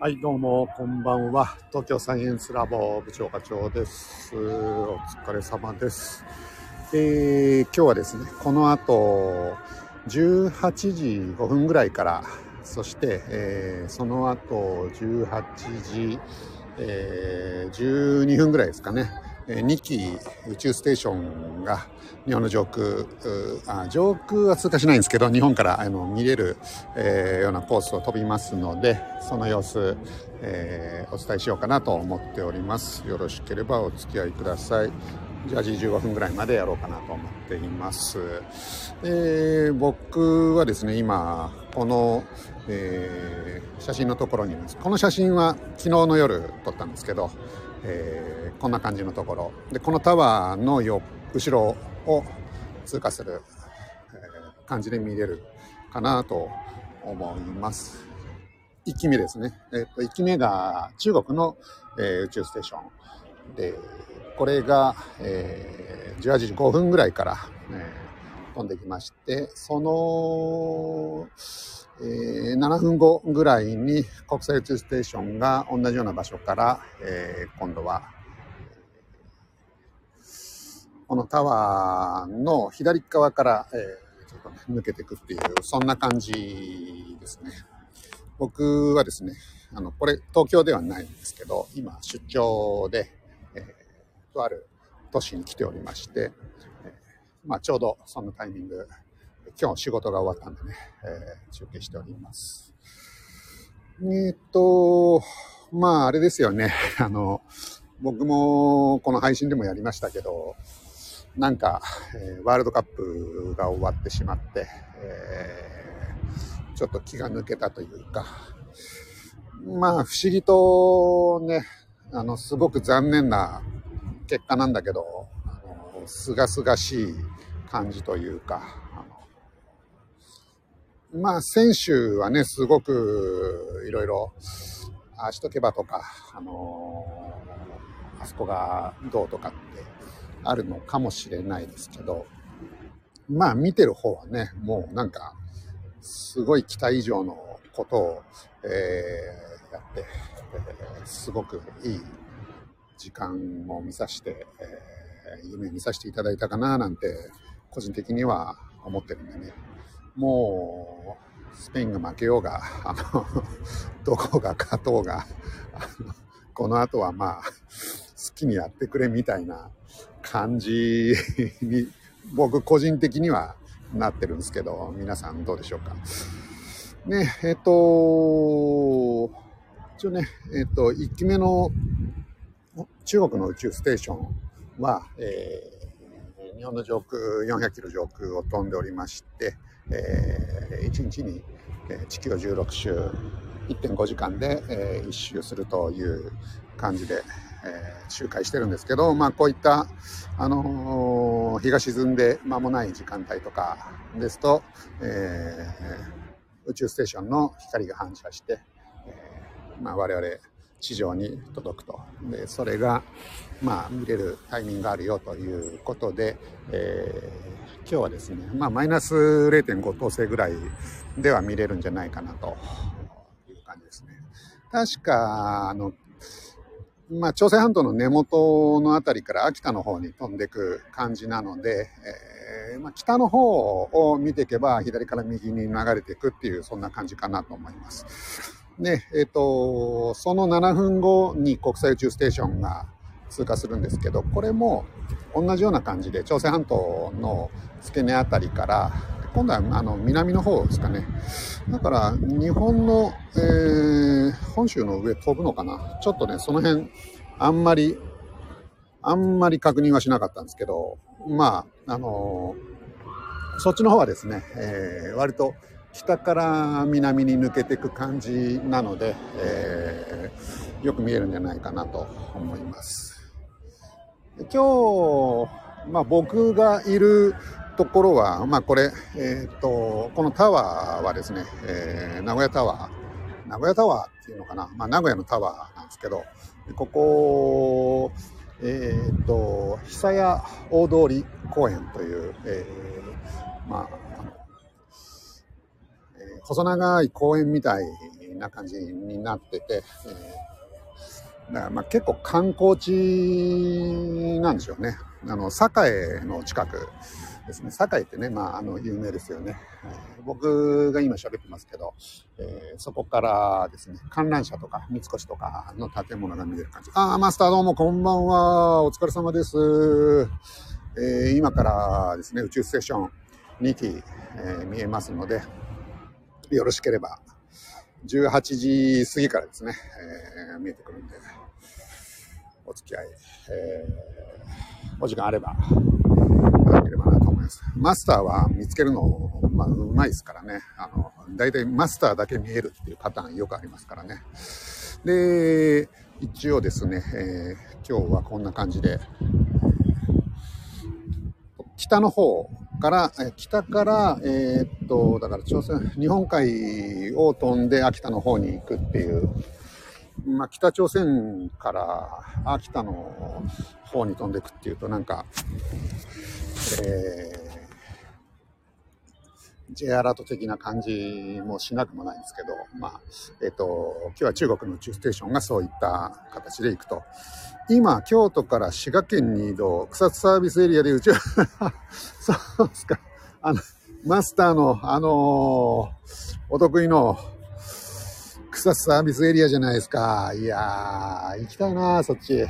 はい、どうも、こんばんは。東京サイエンスラボ部長課長です。お疲れ様です。えー今日はですね、この後、18時5分ぐらいから、そして、えーその後、18時、えー12分ぐらいですかね、2機宇宙ステーションが日本の上空あ上空は通過しないんですけど日本からあの見れる、えーようなコースを飛びますのでその様子、えーお伝えしようかなと思っております。よろしければお付き合いください。じゃあ時15分ぐらいまでやろうかなと思っています、えー僕はですね今この、え写真のところにいます。この写真は昨日の夜撮ったんですけど、えーこんな感じのところ。でこのタワーのよ後ろを通過する、えー感じで見れるかなと思います。1機目ですね、えっと1機目が中国の、えー宇宙ステーション。でこれが、えー18時5分ぐらいから、えー飛んできましてその、えー7分後ぐらいに国際宇宙ステーションが同じような場所から、えー今度はこのタワーの左側から、えーちょっとね抜けていくっていうそんな感じですね。僕はですねあのこれ東京ではないんですけど今出張で、えーとある都市に来ておりまして、まあ、ちょうどそんなタイミング今日仕事が終わったんでね、えー中継しております。えーっとまああれですよね。あの僕もこの配信でもやりましたけどなんか、えーワールドカップが終わってしまって、えーちょっと気が抜けたというか、まあ不思議とね、あの、すごく残念な結果なんだけど、すがすがしい感じというか、あのまあ選手はね、すごくいろいろ、ああしとけばとか、あのあそこがどうとかってあるのかもしれないですけど、まあ見てる方はね、もうなんか、すごい期待以上のことを、えーやって、えーすごくいい時間を見させて、えー夢見させていただいたかななんて、個人的には思ってるんでね。もう、スペインが負けようが、あの、どこが勝とうが、あのこの後はまあ、好きにやってくれみたいな感じに、僕個人的にはなってるんですけど、皆さんどうでしょうか。ね、えっ、と、一応ね、えっ、と、1機目の中国の宇宙ステーションは、え日本の上空400キロ上空を飛んでおりまして、え1日に地球を16周1.5時間で、え1周するという感じで、え周回してるんですけど、まあ、こういった、あの日が沈んで間もない時間帯とかですと、え宇宙ステーションの光が反射して、えまあ、我々地上に届くと。でそれが、まあ、見れるタイミングがあるよということで、えー今日はですね、まあ、マイナス0.5等星ぐらいでは見れるんじゃないかなという感じですね。確かあのまあ、朝鮮半島の根元のあたりから秋田の方に飛んでいく感じなので、えーまあ、北の方を見ていけば左から右に流れていくっていうそんな感じかなと思います。で、えっ、と、その7分後に国際宇宙ステーションが通過するんですけど、これも同じような感じで朝鮮半島の付け根あたりから今度はあの南の方ですかね。だから日本の、えー本州の上飛ぶのかなちょっとね、その辺あんまり、あんまり確認はしなかったんですけど、まあ、あのーそっちの方はですね、えー割と北から南に抜けていく感じなので、えーよく見えるんじゃないかなと思います。今日、まあ、僕がいるところは、まあ、これ、えー、とこのタワーはですね、えー名古屋タワー名古屋タワーっていうのかな、まあ、名古屋のタワーなんですけどここえー、と久屋大通公園という、えーまあ細長い公園みたいな感じになってて、えー、まあ結構観光地なんでしょうね。あの、栄の近くですね。栄ってね、まあ、あの、有名ですよね。僕が今喋ってますけど、えー、そこからですね、観覧車とか三越とかの建物が見える感じ。ああ、マスターどうもこんばんは。お疲れ様です。えー、今からですね、宇宙ステーション2機、えー、見えますので、よろしければ、18時過ぎからですね、えー、見えてくるんで、付き合い、えー、お時間あれば、いただければなと思います。マスターは見つけるの、まあ、うまいですからね。あの、大体マスターだけ見えるっていうパターンよくありますからね。で、一応ですね、えー、今日はこんな感じで、北の方から、北から、えー、っと、だから朝鮮、日本海を飛んで秋田の方に行くっていう、まあ、北朝鮮から秋田の方に飛んでいくっていうと、なんか、えー J アラート的な感じもしなくもないんですけど、まあ、えっ、ー、と、今日は中国の宇宙ステーションがそういった形で行くと。今、京都から滋賀県に移動、草津サービスエリアで宇宙、そうですか。あの、マスターの、あのー、お得意の草津サービスエリアじゃないですか。いやー、行きたいなそっち。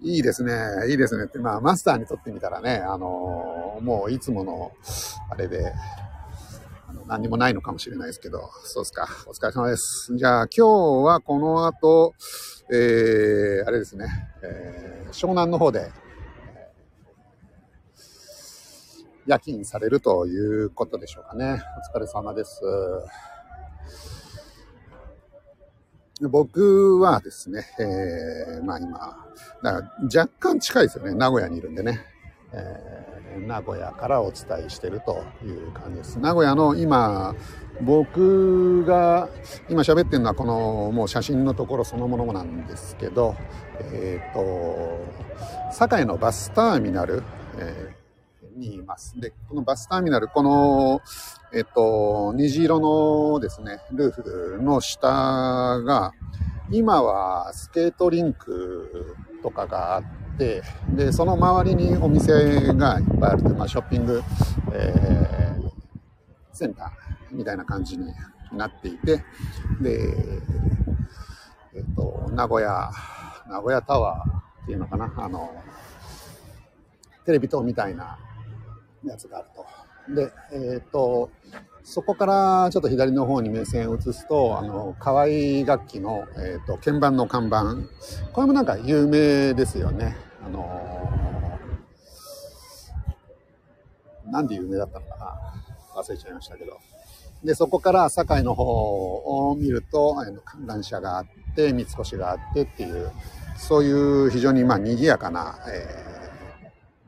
いいですね。いいですねって、まあ、マスターにとってみたらね、あのー、もういつもの、あれで、何にもないのかもしれないですけど、そうですか。お疲れ様です。じゃあ、今日はこの後、えー、あれですね、えー、湘南の方で、夜勤されるということでしょうかね。お疲れ様です。僕はですね、えー、まあ今、だから若干近いですよね。名古屋にいるんでね。えー、名古屋からお伝えしてるという感じです。名古屋の今、僕が今喋ってるのはこのもう写真のところそのものなんですけど、えっ、ー、と、堺のバスターミナル、えー、にいます。で、このバスターミナル、この、えっと、虹色のですね、ルーフの下が、今はスケートリンクとかがあって、で、その周りにお店がいっぱいあるという、まあ、ショッピング、えー、センターみたいな感じになっていて、で、えっと、名古屋、名古屋タワーっていうのかな、あの、テレビ塔みたいなやつがあると。で、えっ、ー、と、そこからちょっと左の方に目線を移すと、あの、河合楽器の、えっ、ー、と、鍵盤の看板。これもなんか有名ですよね。あのー、なんで有名だったのかな忘れちゃいましたけど。で、そこから堺の方を見ると、あの観覧車があって、三越があってっていう、そういう非常にまあ賑やかな、え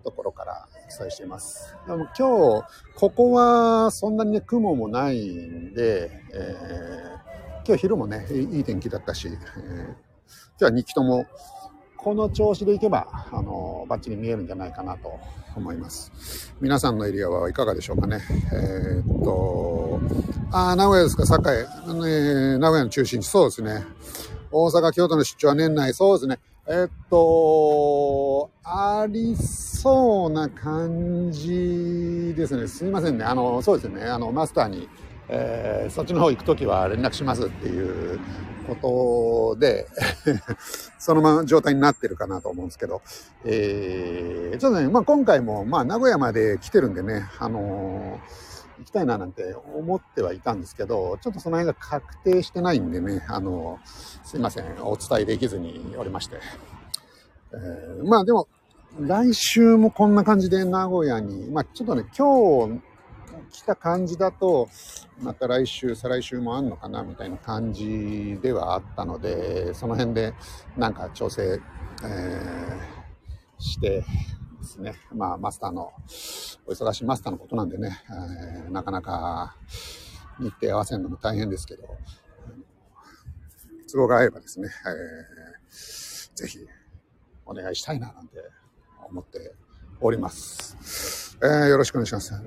ー、ところから伝えしています。でも今日、ここはそんなにね、雲もないんで、えー、今日昼もね、いい天気だったし、えー、今日は2機とも、この調子でいけば、あの、バッチリ見えるんじゃないかなと思います。皆さんのエリアはいかがでしょうかね。えー、っと、ああ、名古屋ですか、栄。えー、名古屋の中心地、そうですね。大阪、京都の出張は年内、そうですね。えっと、ありそうな感じですね。すいませんね。あの、そうですね。あの、マスターに、えー、そっちの方行くときは連絡しますっていうことで そのまま状態になってるかなと思うんですけど、えー、ちょっとね、まあ今回も、まあ名古屋まで来てるんでね、あのー行きたいななんて思ってはいたんですけど、ちょっとその辺が確定してないんでね、あの、すいません、お伝えできずにおりまして。えー、まあでも、来週もこんな感じで名古屋に、まあちょっとね、今日来た感じだと、また来週、再来週もあんのかなみたいな感じではあったので、その辺でなんか調整、えー、して、ですね。まあ、マスターの、お忙しいマスターのことなんでね、えー、なかなか日程合わせるのも大変ですけど、都合が合えばですね、えー、ぜひお願いしたいななんて思っております。えー、よろしくお願いします。は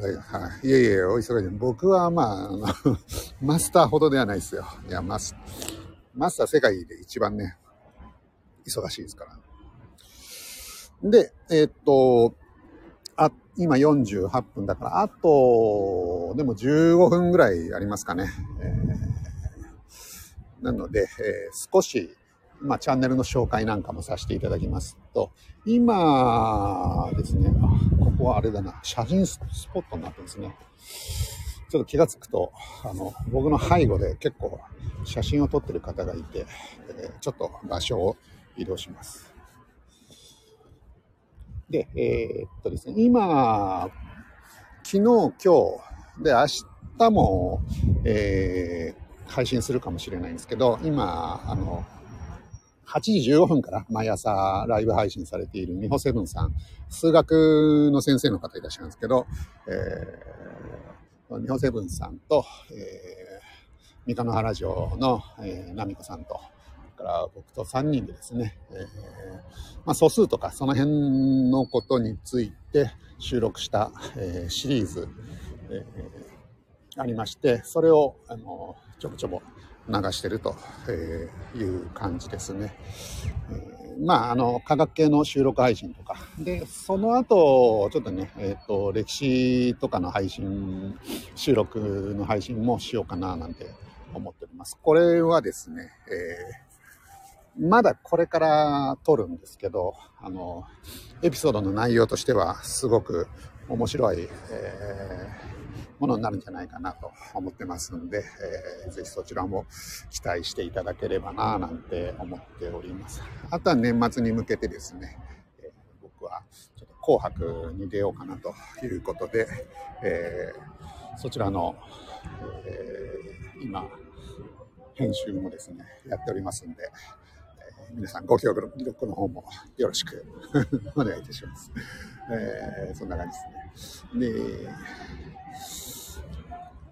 い。いえいえ、お忙しい。僕はまあ、あの マスターほどではないですよ。いや、マス、マスター世界で一番ね、忙しいですから。で、えー、っと、あ、今48分だから、あと、でも15分ぐらいありますかね。えー、なので、えー、少し、まあ、チャンネルの紹介なんかもさせていただきますと、今ですね、ここはあれだな、写真スポットになってますね。ちょっと気がつくと、あの、僕の背後で結構写真を撮ってる方がいて、えー、ちょっと場所を移動します。で、えー、っとですね、今、昨日、今日、で、明日も、えー、配信するかもしれないんですけど、今、あの、8時15分から毎朝ライブ配信されている美穂セブンさん、数学の先生の方いらっしゃるんですけど、えー、美穂セブンさんと、えー、三河原城の、えー、奈美子さんと、から僕と3人でですね、えー、まあ、素数とかその辺のことについて収録した、えー、シリーズ、えー、ありまして、それをあのちょぼちょぼ流してるという感じですね。えー、まあ、あの、科学系の収録配信とか。で、その後、ちょっとね、えっ、ー、と、歴史とかの配信、収録の配信もしようかななんて思っております。これはですね、えーまだこれから撮るんですけど、あの、エピソードの内容としてはすごく面白い、えー、ものになるんじゃないかなと思ってますんで、えー、ぜひそちらも期待していただければななんて思っております。あとは年末に向けてですね、えー、僕はちょっと紅白に出ようかなということで、えー、そちらの、えー、今、編集もですね、やっておりますんで、皆さんご協力の方もよろしく お願いいたします。えー、そんな感じですね。で、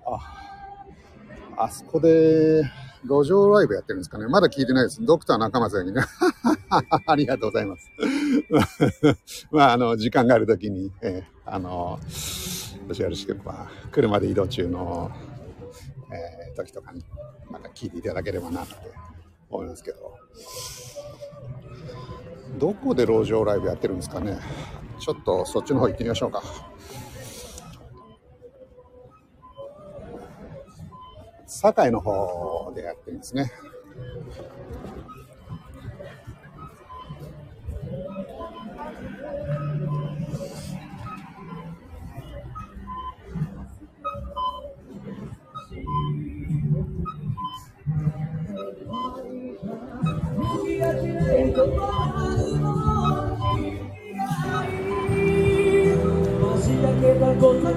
あ、あそこで路上ライブやってるんですかね。まだ聞いてないです。ドクター中松がにね。ありがとうございます。まあ、あの、時間があるときに、えー、あの、もしよろしければ、車で移動中の、えー、時とかに、また聞いていただければなって思いますけど。どこで路上ライブやってるんですかね。ちょっとそっちの方行ってみましょうか。堺の方でやってるんですね。「星だけがござる」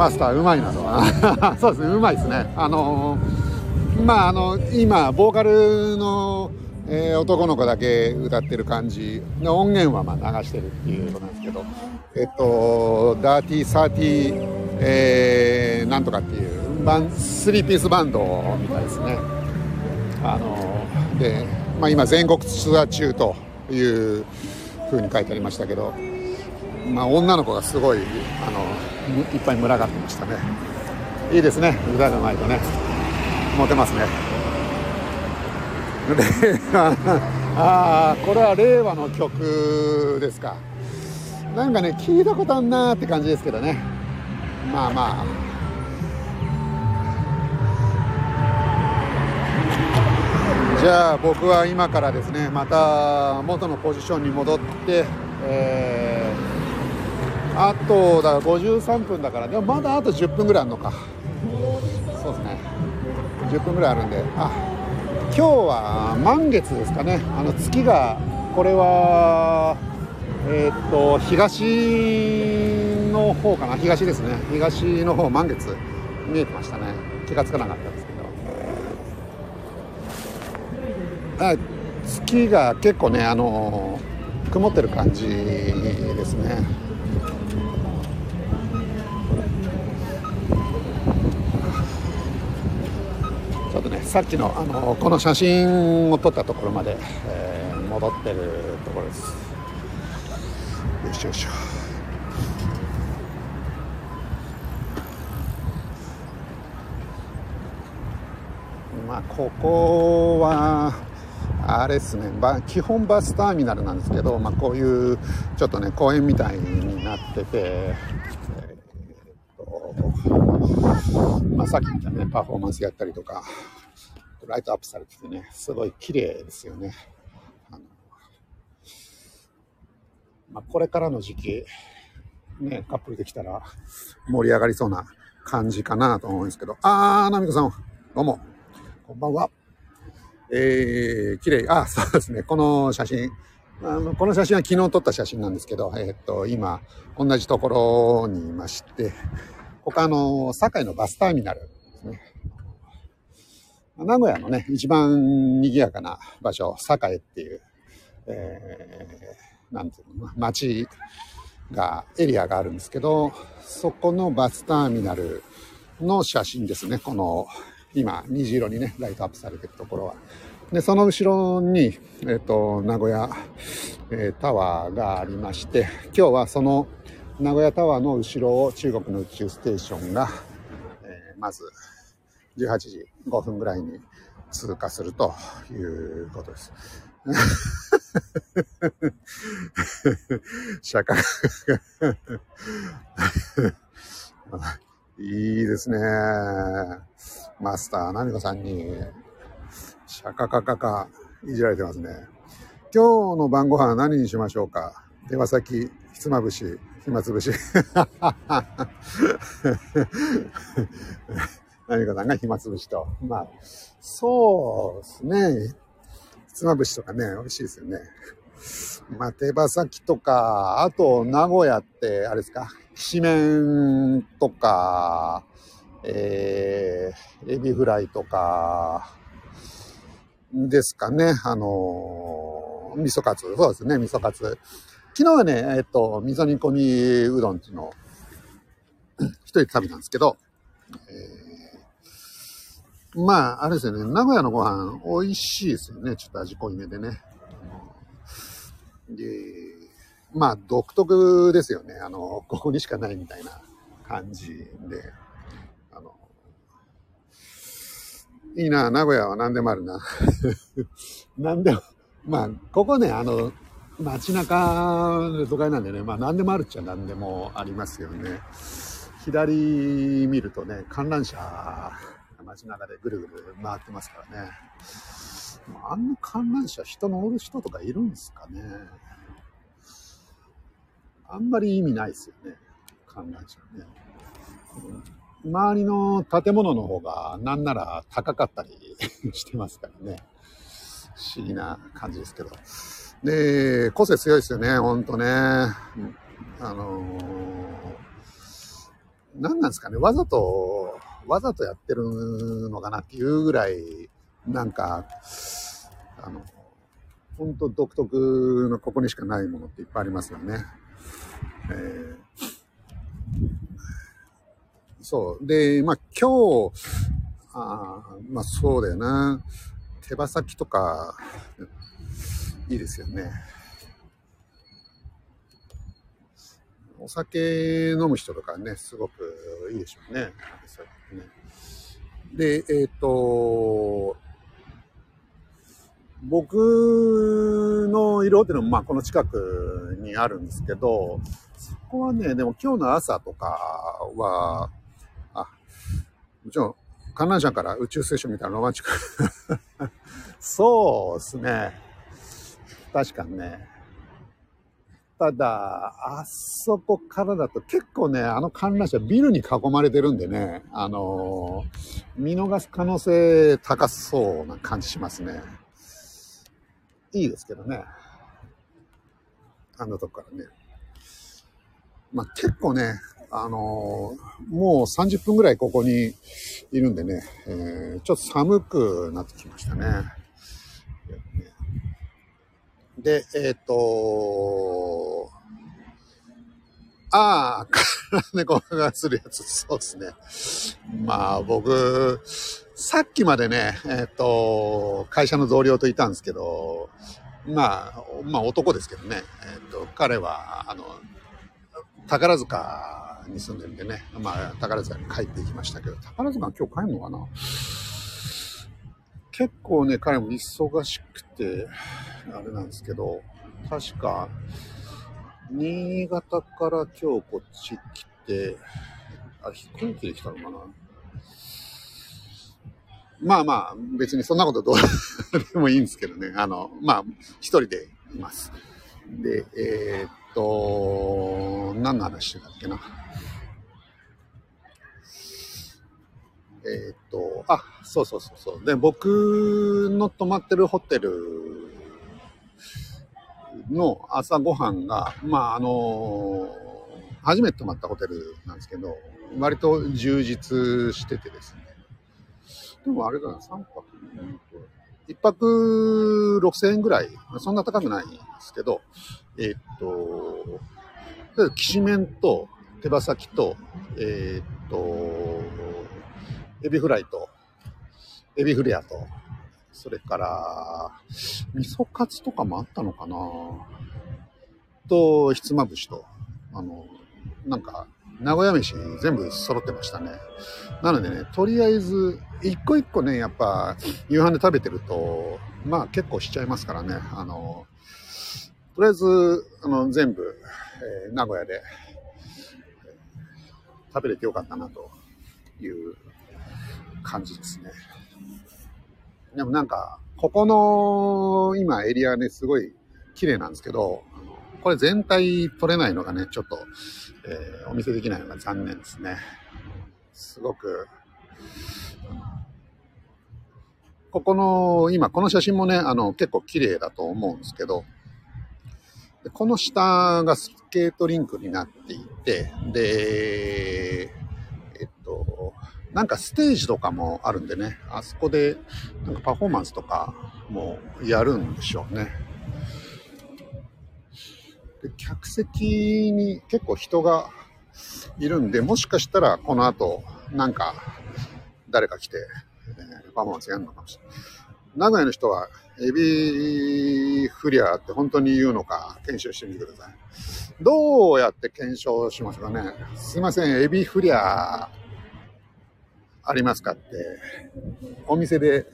マスターうまいなと。そうですねうまいですね。あの、まああの今ボーカルの、えー、男の子だけ歌ってる感じの音源はまあ流してるっていうことなんですけどえっとダーティーサーティー、えー、なんとかっていうバンスリーピースバンドみたいですね。あの、で、まあ、今全国ツアー中というふうに書いてありましたけどまあ女の子がすごいあのいっぱい群がってましたね。いいですね。歌がうまいとね。モテますね。あ あこれは令和の曲ですか。なんかね聞いたことあんなーって感じですけどね。まあまあ。じゃあ僕は今からですねまた元のポジションに戻って、えーあとだから53分だからでもまだあと10分ぐらいあるのか。そうですね。10分ぐらいあるんで。あ今日は満月ですかね。あの月がこれはえー、っと東の方かな。東ですね。東の方満月見えてましたね。気がつかなかったですけど。あ月が結構ねあの曇ってる感じですね。ちょっとねさっきのあのこの写真を撮ったところまで、えー、戻ってるところです。よしよしまあここはあれですね。基本バスターミナルなんですけど、まあ、こういうちょっとね公園みたいになってて、えー、っとまあ、さっき言ったねパフォーマンスやったりとかライトアップされててねすごい綺麗ですよね。あのまあ、これからの時期ねカップルできたら盛り上がりそうな感じかなと思うんですけどあーナミコさんどうもこんばんは。えー、綺麗。あ、そうですね。この写真。あの、この写真は昨日撮った写真なんですけど、えー、っと、今、同じところにいまして、他の、堺のバスターミナルですね。名古屋のね、一番賑やかな場所、堺っていう、えー、なんていうの、街が、エリアがあるんですけど、そこのバスターミナルの写真ですね。この今、虹色にね、ライトアップされてるところは。で、その後ろに、えっ、ー、と、名古屋、えー、タワーがありまして、今日はその名古屋タワーの後ろを中国の宇宙ステーションが、えー、まず18時5分ぐらいに通過するということです。釈迦 いいですね。マスター、ナミコさんに、シャカカカカ、いじられてますね。今日の晩ご飯何にしましょうか？手羽先、ひつまぶし、暇つぶし。ナミコさんが暇つぶしと。まあ、そうですね。ひつまぶしとかね、美味しいですよね。まあ、手羽先とか、あと、名古屋って、あれですか、きしめんとか、えー、エビフライとか、ですかね。あのー、味噌カツ。そうですね、味噌カツ。昨日はね、えっと、味噌煮込みうどんっていうのを、一人で食べたんですけど、えー、まあ、あれですよね、名古屋のご飯、美味しいですよね。ちょっと味濃いめでね。で、まあ、独特ですよね。あの、ここにしかないみたいな感じで。あのいいな、名古屋は何でもあるな。何でも、まあ、ここね、あの、街中の都会なんでね、まあ何でもあるっちゃ何でもありますよね。左見るとね、観覧車、街中でぐるぐる回ってますからね。あんな観覧車、人乗る人とかいるんですかね。あんまり意味ないですよね、観覧車ね。周りの建物の方がなんなら高かったり してますからね。不思議な感じですけど。で、個性強いですよね、ほんとね。あのー、何なんですかね、わざと、わざとやってるのかなっていうぐらい、なんか、あの、ほんと独特のここにしかないものっていっぱいありますよね。えーそう。で、まあ今日、あまあそうだよな。手羽先とか、いいですよね。お酒飲む人とかね、すごくいいでしょうね。で、えっ、ー、と、僕の色っていうのも、まあ、この近くにあるんですけど、そこはね、でも今日の朝とかは、あもちろん、観覧車から宇宙ステーションみたいなロマンチックそうですね。確かね。ただ、あそこからだと結構ね、あの観覧車ビルに囲まれてるんでね、あのー、見逃す可能性高そうな感じしますね。いいですけどね。あのとこからね。まあ、結構ね、あのー、もう30分ぐらいここにいるんでね、えー、ちょっと寒くなってきましたね。で、えっ、ー、とああ、空猫がするやつ、そうですね。まあ僕、さっきまでね、えっ、ー、と、会社の同僚といたんですけど、まあ、まあ男ですけどね、えっ、ー、と、彼は、あの、宝塚に住んでるんでね、まあ宝塚に帰っていきましたけど、宝塚今日帰るのかな？結構ね、彼も忙しくて、あれなんですけど、確か、新潟から今日こっち来て、あ、飛行機で来たのかな？まあまあ、別にそんなことどう でもいいんですけどね。あの、まあ、一人でいます。で、えー、っと、何の話してたっけな？えー、っと、あ、そうそうそうそう。で、僕の泊まってるホテルの朝ごはんが、まあ、あの初めて泊まったホテルなんですけど、割と充実しててですね。でもあれだな、3泊、1泊6000円ぐらい、そんな高くないんですけど、えー、っと、きしめんと手羽先と、えー、っと、エビフライと、エビフレアと、それから、味噌カツとかもあったのかな？と、ひつまぶしと、あの、なんか、名古屋飯全部揃ってましたね。なのでね、とりあえず、一個一個ね、やっぱ、夕飯で食べてると、まあ結構しちゃいますからね。あの、とりあえず、あの、全部、えー、名古屋で、食べれてよかったなという感じですね。でもなんか、ここの今エリアね、すごい綺麗なんですけど、これ全体撮れないのがね、ちょっと、えー、お見せできないのが残念ですね。すごく、ここの、今この写真もね、あの、結構綺麗だと思うんですけど、この下がスケートリンクになっていて、で、えっと、なんかステージとかもあるんでね、あそこでなんかパフォーマンスとかもやるんでしょうね。で客席に結構人がいるんで、もしかしたらこの後なんか誰か来て、えー、パフォーマンスやるのかもしれない。名古屋の人はエビフリアって本当に言うのか検証してみてください。どうやって検証しますかねすいません、エビフリアありますかって、お店で、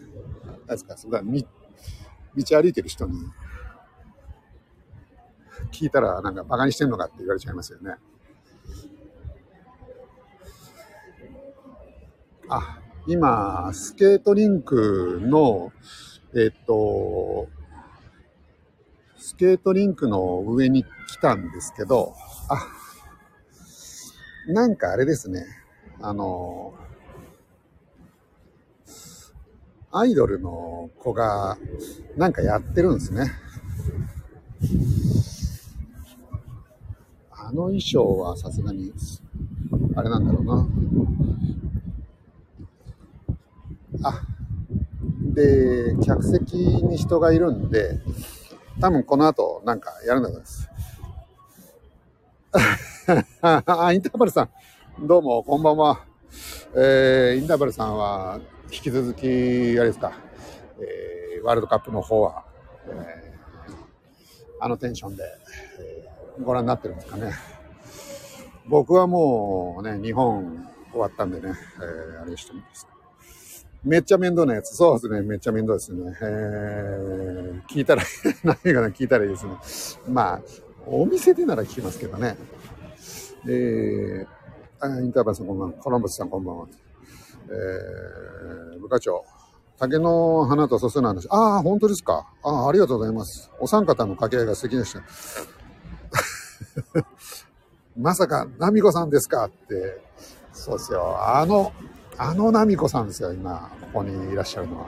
何ですか、そ道歩いてる人に聞いたらなんかバカにしてんのかって言われちゃいますよね。あ、今、スケートリンクの、えっと、スケートリンクの上に来たんですけど、あ、なんかあれですね。あの、アイドルの子がなんかやってるんですね。あの衣装はさすがに、あれなんだろうな。あ、で、客席に人がいるんで、多分この後なんかやるんだと思います。あ、インターバルさん、どうも、こんばんは。えー、インターバルさんは、引き続き、あれですか、えー、ワールドカップの方は、えー、あのテンションで、えー、ご覧になってるんですかね。僕はもうね、日本終わったんでね、えー、あれしてるんですか。めっちゃ面倒なやつ。そうですね。めっちゃ面倒ですね。えー、聞いたら、何かな聞いたらいいですね。まあ、お店でなら聞きますけどね。えー、インターバルさんこんばんは。コロンブスさんこんばんは。えー、部課長。竹の花と素数の話。ああ、本当ですか。ああ、ありがとうございます。お三方の掛け合いが素敵でした。まさか、ナミコさんですかって、そうですよ。あの、あのナミコさんですよ、今、ここにいらっしゃるのは。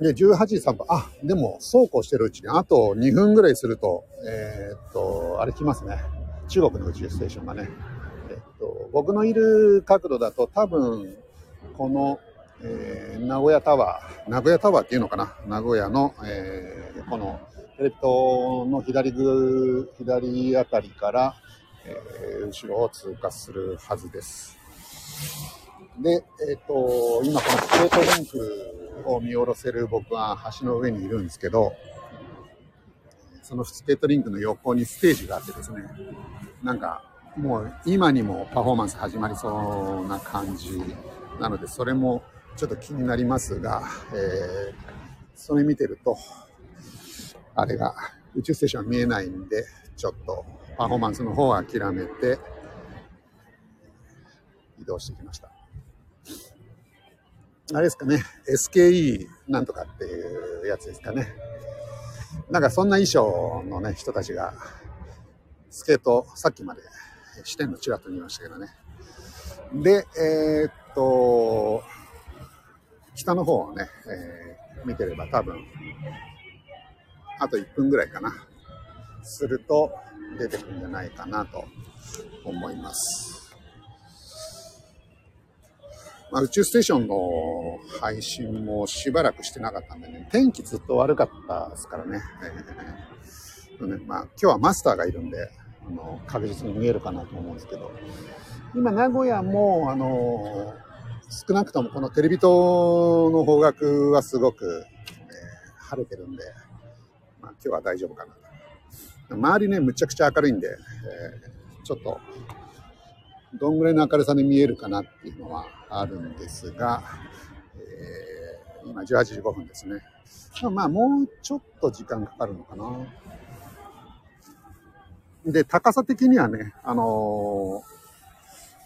で、18時3分。あ、でも、そうこうしてるうちに、あと2分ぐらいすると、えーっと、あれ来ますね。中国の宇宙ステーションがね。僕のいる角度だと多分、この、えー名古屋タワー、名古屋タワーっていうのかな？名古屋の、えーこの、テレビ塔の左ぐ、左あたりから、えー後ろを通過するはずです。で、えっ、と、今このスケートリンクを見下ろせる僕は橋の上にいるんですけど、そのスケートリンクの横にステージがあってですね、なんかもう今にもパフォーマンス始まりそうな感じなので、それもちょっと気になりますが、えーそれ見てると、あれが宇宙ステーション見えないんで、ちょっとパフォーマンスの方は諦めて移動してきました。あれですかね、SKE なんとかっていうやつですかね。なんかそんな衣装のね、人たちが、スケート、さっきまで視点のちらっと見ましたけどね。で、えーっと、北の方をね、えー見てれば多分、あと1分ぐらいかな。すると出てくるんじゃないかなと思います。まあ、宇宙ステーションの配信もしばらくしてなかったんでね、天気ずっと悪かったですからね。えーねまあ、今日はマスターがいるんで、あの確実に見えるかなと思うんですけど、今、名古屋も、あの少なくともこのテレビ塔の方角はすごく、えー晴れてるんで、まあ、今日は大丈夫かな。周りね、むちゃくちゃ明るいんで、えーちょっと、どんぐらいの明るさで見えるかなっていうのはあるんですが、えー今18時5分ですね。まあ、もうちょっと時間かかるのかな。で、高さ的にはね、あのー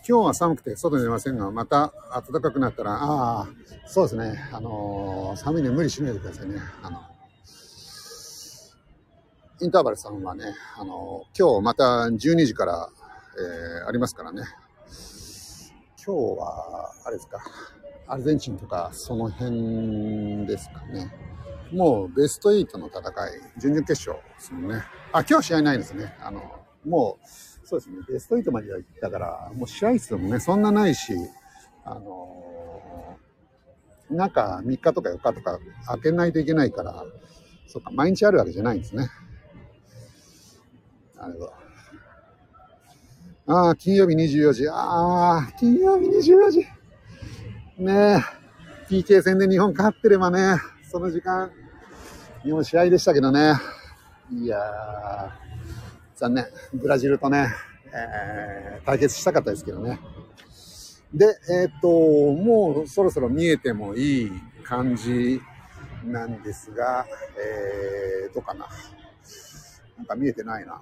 今日は寒くて外に出ませんが、また暖かくなったら、ああ、そうですね、あのー寒いの無理しないでくださいね。あの、インターバルさんはね、あのー今日また12時から、えーありますからね。今日は、あれですか、アルゼンチンとかその辺ですかね。もうベスト8の戦い、準々決勝ですもんね。あ、今日試合ないですね。あの、もう、そうですね、ベスト8までは行ったから、もう試合数もね、そんなないし、あのー中3日とか4日とか開けないといけないから、そっか、毎日あるわけじゃないんですね。なるほど。ああ、金曜日24時。ああ、金曜日24時。ねえ、PK 戦で日本勝ってればね、その時間、日本試合でしたけどね。いやー、残念。ブラジルとね、えー対決したかったですけどね。で、えーっと、もうそろそろ見えてもいい感じなんですが、えー、どうかな。なんか見えてないな。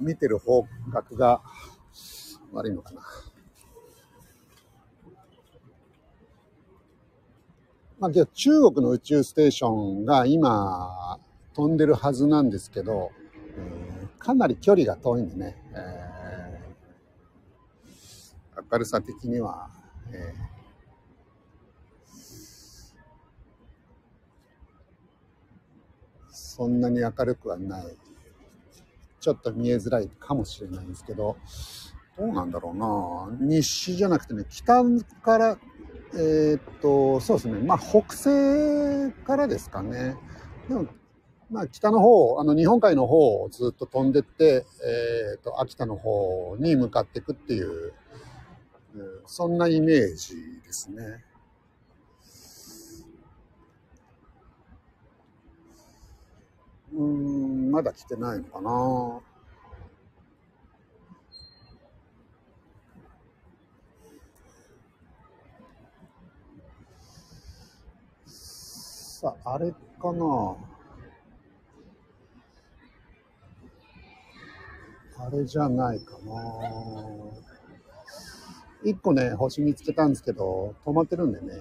見てる方角が悪いのかな。まあ、じゃ中国の宇宙ステーションが今飛んでるはずなんですけど、えーかなり距離が遠いんでね、えー明るさ的には、えーそんなに明るくはない。ちょっと見えづらいかもしれないんですけど、どうなんだろうな西じゃなくてね、北から、えーっと、そうですね、まあ北西からですかね。でも、まあ北の方、あの日本海の方をずっと飛んでって、えーっと、秋田の方に向かっていくっていう、そんなイメージですね。うん、まだ来てないのかな。さあ、れかな。あれじゃないかな。一個ね、星見つけたんですけど、止まってるんでね、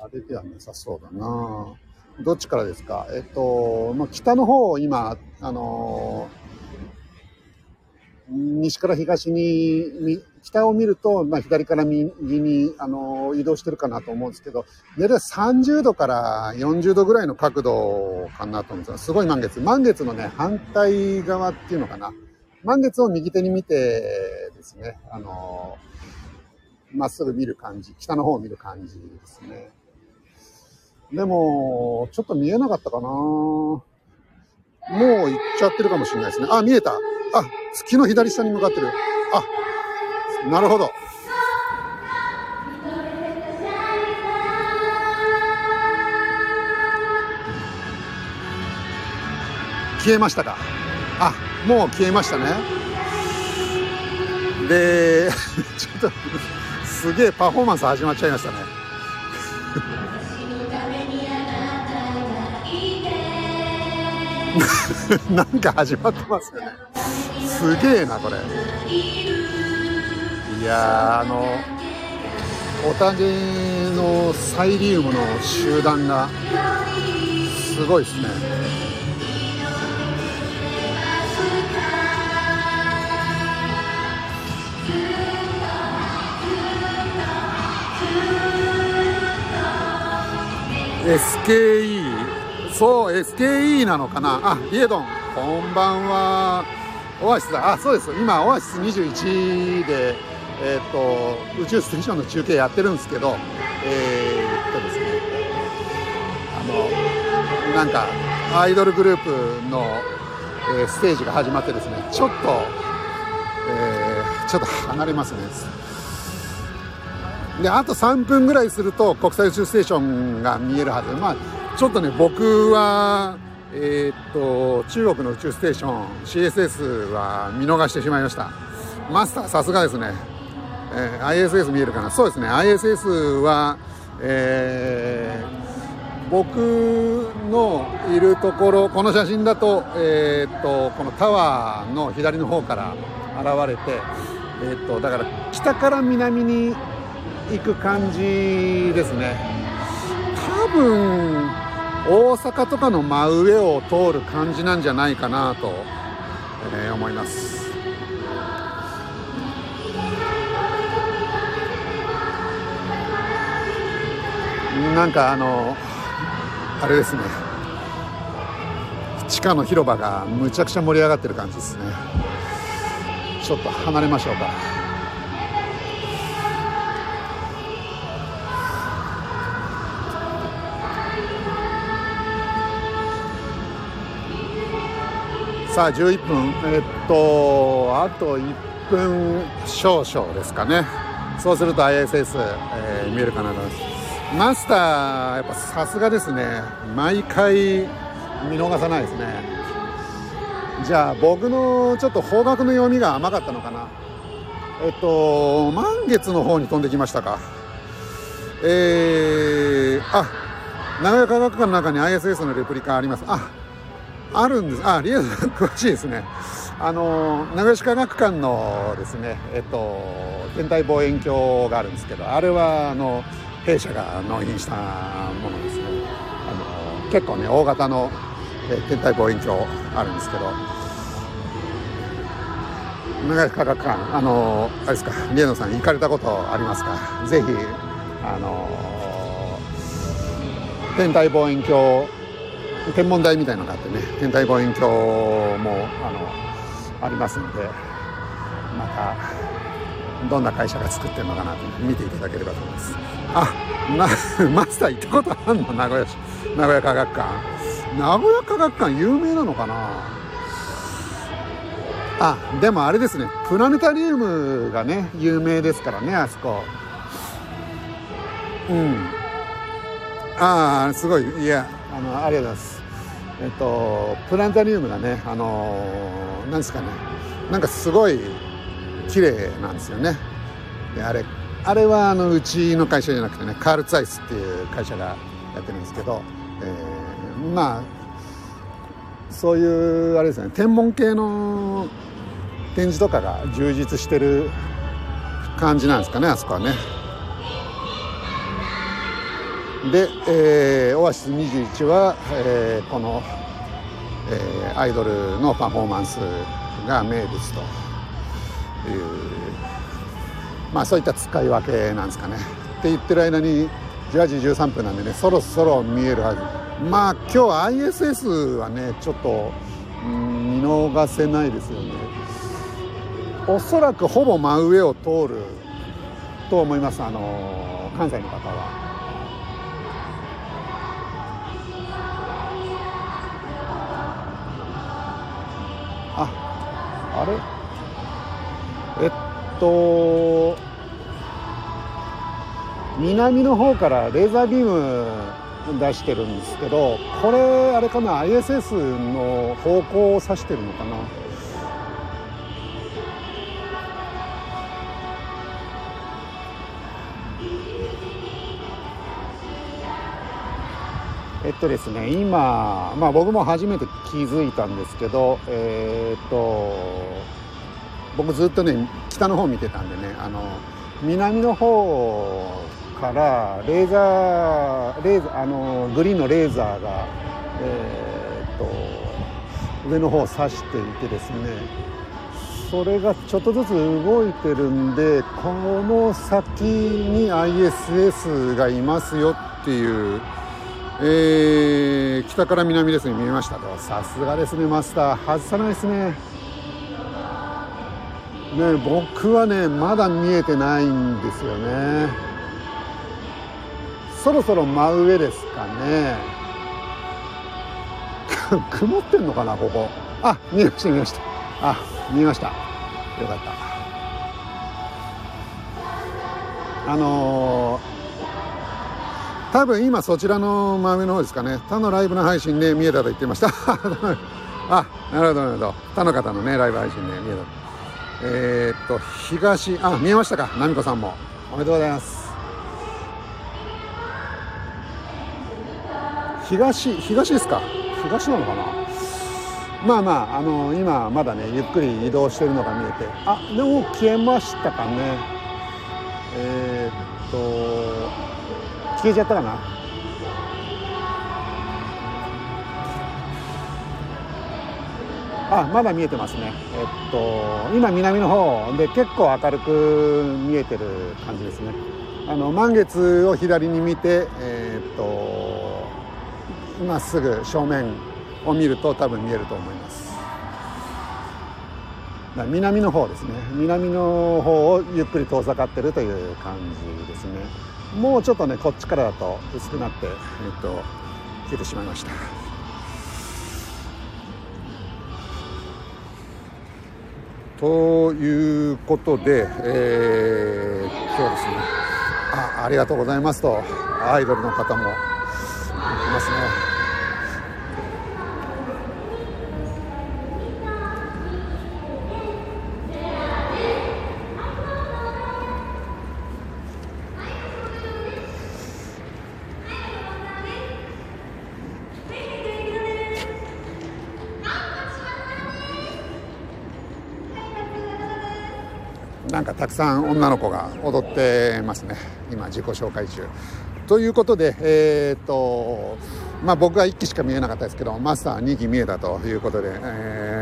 あれではなさそうだな。どっちからですか？えっと、まあ、北の方を今、あの西から東に、北を見ると、まあ、左から右に、あの移動してるかなと思うんですけど、大体30度から40度ぐらいの角度かなと思うんですよ。すごい満月。満月のね、反対側っていうのかな。満月を右手に見てですね、あのまっすぐ見る感じ、北の方を見る感じですね。でも、ちょっと見えなかったかなもう行っちゃってるかもしれないですね。あ、見えた。あ、月の左下に向かってる。あ、なるほど。消えましたか？あ、もう消えましたね。で、ちょっと、すげえパフォーマンス始まっちゃいましたね。なんか始まってますよね。すげえな、これ。いやあの、オタゲのサイリウムの集団が、すごいですね。SKE そう、SKE なのかな？あ、リエドン、こんばんは。オアシスだ。あ、そうです。今、オアシス21で、えっ、と、宇宙ステーションの中継やってるんですけど、えー、っとですね、あの、なんか、アイドルグループの、えー、ステージが始まってですね、ちょっと、えー、ちょっと離れますね。で、あと3分ぐらいすると国際宇宙ステーションが見えるはず。まあちょっとね、僕は、えー、っと、中国の宇宙ステーション CSS は見逃してしまいました。マスター、さすがですね。えー、ISS 見えるかな？そうですね。ISS は、えー、僕のいるところ、この写真だと、えー、っと、このタワーの左の方から現れて、えー、っと、だから北から南に行く感じですね。多分、大阪とかの真上を通る感じなんじゃないかなと、えー、思います。なんかあのあれですね。地下の広場がむちゃくちゃ盛り上がってる感じですね。ちょっと離れましょうか。さあ11分えっとあと1分少々ですかね。そうすると ISS、えー、見えるかなと思います。マスターやっぱさすがですね。毎回見逃さないですね。じゃあ僕のちょっと方角の読みが甘かったのかな。えっと満月の方に飛んできましたか。えー、あ名古屋科学館の中に ISS のレプリカあります。ああるんです。あ、リアさん 詳しいですね。あの、名古屋市科学館のですね、えっと、天体望遠鏡があるんですけど、あれは、あの、弊社が納品したものですね。あの、結構ね、大型の、え天体望遠鏡あるんですけど、名古屋科学館、あの、あれですか、リエノさん行かれたことありますか？ぜひ、あの、天体望遠鏡天文台みたいなのがあってね天体望遠鏡もあのありますんでまたどんな会社が作ってるのかなって見ていただければと思います。あなマスター行ったことあんの？名古屋市。名古屋科学館。名古屋科学館有名なのかな？あでもあれですね。プラネタリウムがね有名ですからねあそこ。うん。ああすごい。いやあのありがとうございます。えっと、プラネタリウムがね、あのー、なんですかね、なんかすごい綺麗なんですよね。であれ、あれはあのうちの会社じゃなくてね、カールツアイスっていう会社がやってるんですけど、えー、まあ、そういうあれですね、天文系の展示とかが充実してる感じなんですかね、あそこはね。で、えー、オアシス21は、えー、この、えー、アイドルのパフォーマンスが名物というまあそういった使い分けなんですかね。って言ってる間に18時13分なんでねそろそろ見えるはず。まあ今日は ISS はねちょっと見逃せないですよね。おそらくほぼ真上を通ると思います。あの関西の方は。あれ？えっと南の方からレーザービーム出してるんですけどこれあれかな？ISS の方向を指してるのかな？えっとですね今、まあ、僕も初めて気づいたんですけどえー、っと僕ずっとね北の方見てたんでねあの南の方からレーザーレーザーあのグリーンのレーザーが、えー、っと上の方を指していてですねそれがちょっとずつ動いてるんでこの先に ISS がいますよっていうえー、北から南ですね見えましたと。さすがですねマスター。外さないですね。ね僕はねまだ見えてないんですよね。そろそろ真上ですかね。曇ってんのかなここ。あ見えました見えました。あ見えました。よかった。あのー多分今そちらの真上の方ですかね。他のライブの配信で見えたと言ってました。あなるほどなるほど。他の方のねライブ配信で見えたえー、っと東あ見えましたか。奈美子さんも。おめでとうございます。東東ですか。東なのかな。まあまああの今まだねゆっくり移動してるのが見えて。あでも消えましたかね。えー、っと消えちゃったかな？あまだ見えてますね。えっと今南の方で結構明るく見えてる感じですね。あの満月を左に見てえー、っと今すぐ正面を見ると多分見えると思います。南の方ですね。南の方をゆっくり遠ざかってるという感じですね。もうちょっとねこっちからだと薄くなって、えっと、消えてしまいました。ということで、えー、今日ですねあありがとうございますとアイドルの方もいますね。たくさん女の子が踊ってますね。今自己紹介中。ということでえー、っとまあ僕は1期しか見えなかったですけどマスター2期見えたということで、えー、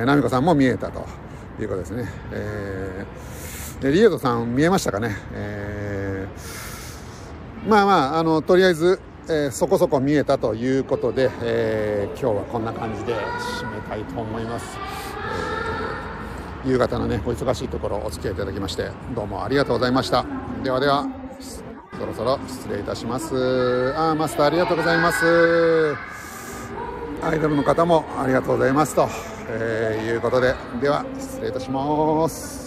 奈美子さんも見えたということですね、えー、リエドさん見えましたかね、えー、まあまああのとりあえずえー、そこそこ見えたということで、えー、今日はこんな感じで締めたいと思います。夕方のねお忙しいところお付き合いいただきましてどうもありがとうございました。ではではそろそろ失礼いたします。あマスターありがとうございます。アイドルの方もありがとうございますと、えー、いうことででは失礼いたします。